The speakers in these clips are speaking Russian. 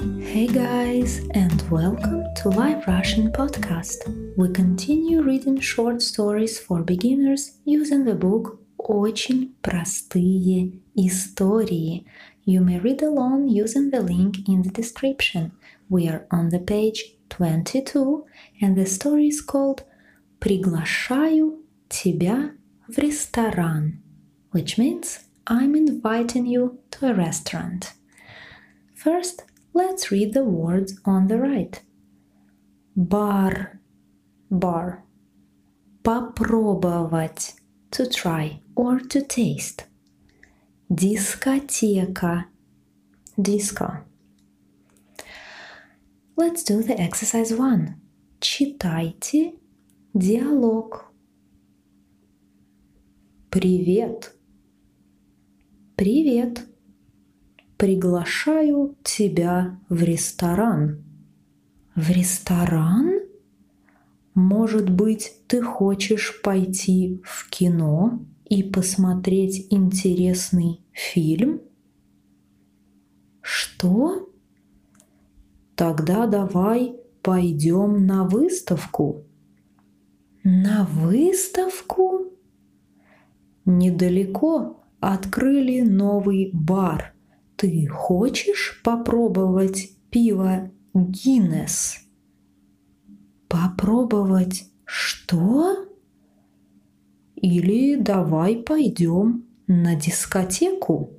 Hey guys, and welcome to Live Russian Podcast. We continue reading short stories for beginners using the book Очень простые истории. You may read along using the link in the description. We are on the page 22, and the story is called Приглашаю тебя в ресторан, which means I'm inviting you to a restaurant. First, let's read the words on the right. Бар, bar. Попробовать, to try or to taste. Дискотека, disco. Let's do the exercise one. Читайте диалог. Привет. Привет. Приглашаю тебя в ресторан. В ресторан? Может быть, ты хочешь пойти в кино и посмотреть интересный фильм? Что? Тогда давай пойдем на выставку. На выставку? Недалеко открыли новый бар. Ты хочешь попробовать пиво Гиннес? Попробовать что? Или давай пойдем на дискотеку?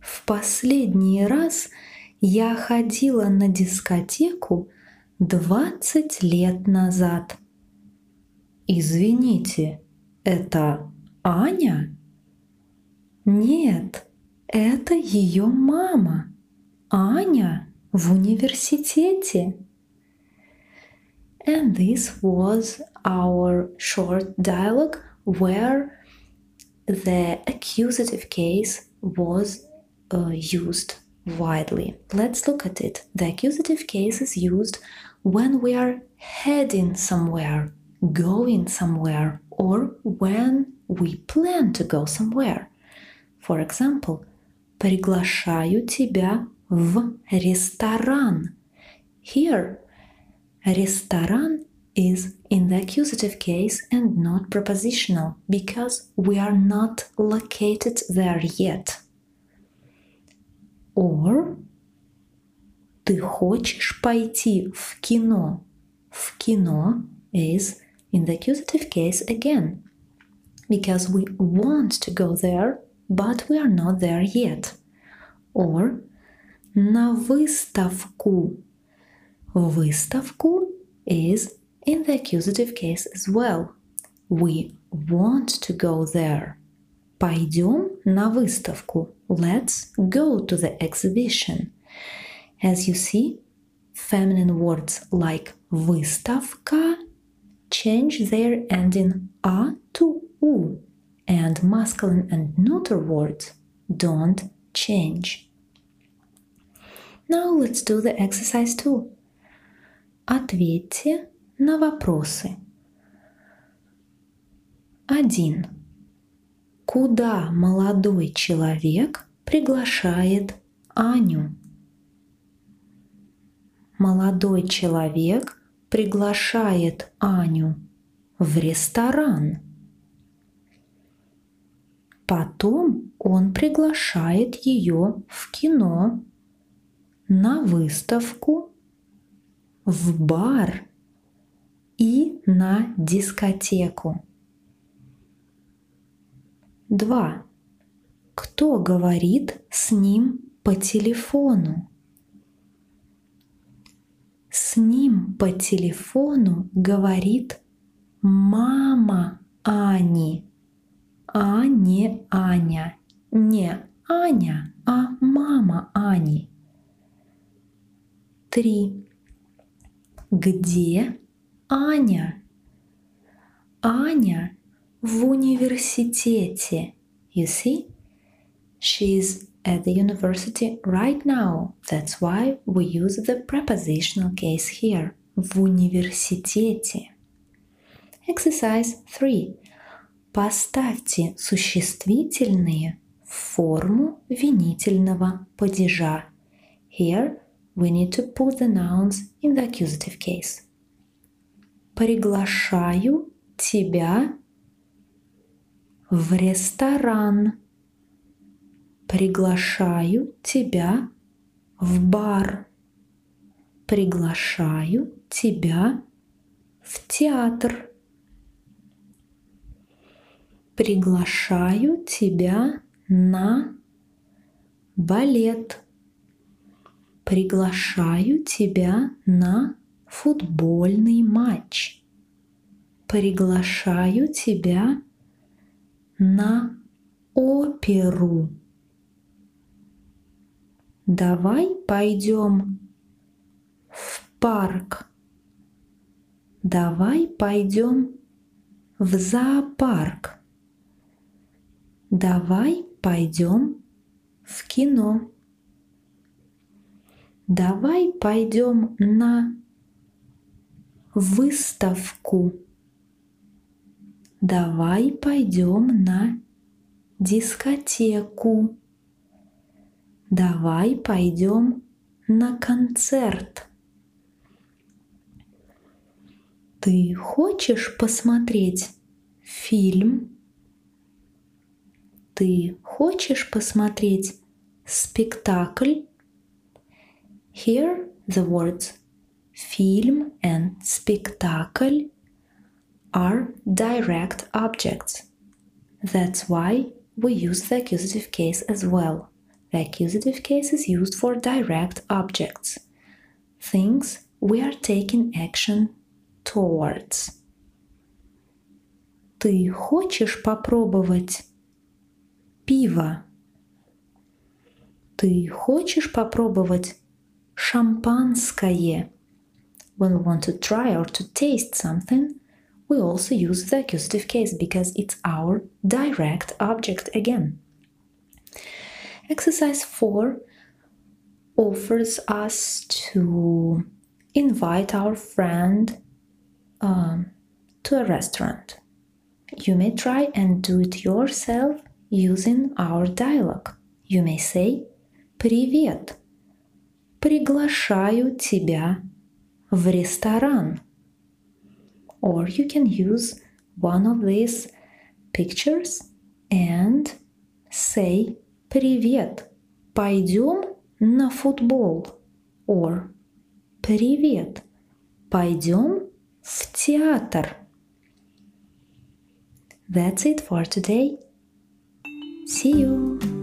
В последний раз я ходила на дискотеку 20 лет назад. Извините, это Аня? Нет, это ее мама. Аня в университете. And this was our short dialogue where the accusative case was uh, used widely. Let's look at it. The accusative case is used when we are heading somewhere, going somewhere, or when we plan to go somewhere. For example, приглашаю тебя в ресторан. Here, ресторан is in the accusative case and not prepositional because we are not located there yet. Or ты хочешь пойти в кино? В кино is in the accusative case again because we want to go there but we are not there yet. Or на выставку. Выставку is in the accusative case as well. We want to go there. Пойдем на выставку. Let's go to the exhibition. As you see, feminine words like выставка change their ending a to u and masculine and neuter words don't change. Now let's do the exercise 2. Ответьте на вопросы. 1. Куда молодой человек приглашает Аню? Молодой человек приглашает Аню в ресторан. Он приглашает ее в кино, на выставку, в бар и на дискотеку. 2. Кто говорит с ним по телефону? С ним по телефону говорит мама Ани а не Аня. Не Аня, а мама Ани. Три. Где Аня? Аня в университете. You see? She's at the university right now. That's why we use the prepositional case here. В университете. Exercise 3. Поставьте существительные форму винительного падежа. Here, we need to put the nouns in the accusative case. Приглашаю тебя в ресторан. Приглашаю тебя в бар. Приглашаю тебя в театр. Приглашаю тебя на балет. Приглашаю тебя на футбольный матч. Приглашаю тебя на оперу. Давай пойдем в парк. Давай пойдем в зоопарк. Давай пойдем в кино. Давай пойдем на выставку. Давай пойдем на дискотеку. Давай пойдем на концерт. Ты хочешь посмотреть фильм? Ты хочешь посмотреть спектакль? Here the words film and spectacle are direct objects. That's why we use the accusative case as well. The accusative case is used for direct objects, things we are taking action towards. Ты хочешь попробовать пиво? Ты хочешь попробовать шампанское? When we want to try or to taste something, we also use the accusative case because it's our direct object again. Exercise 4 offers us to invite our friend um, to a restaurant. You may try and do it yourself using our dialogue. You may say «Привет! Приглашаю тебя в ресторан». Or you can use one of these pictures and say «Привет! Пойдем на футбол?» Or «Привет! Пойдем в театр?» That's it for today. See you!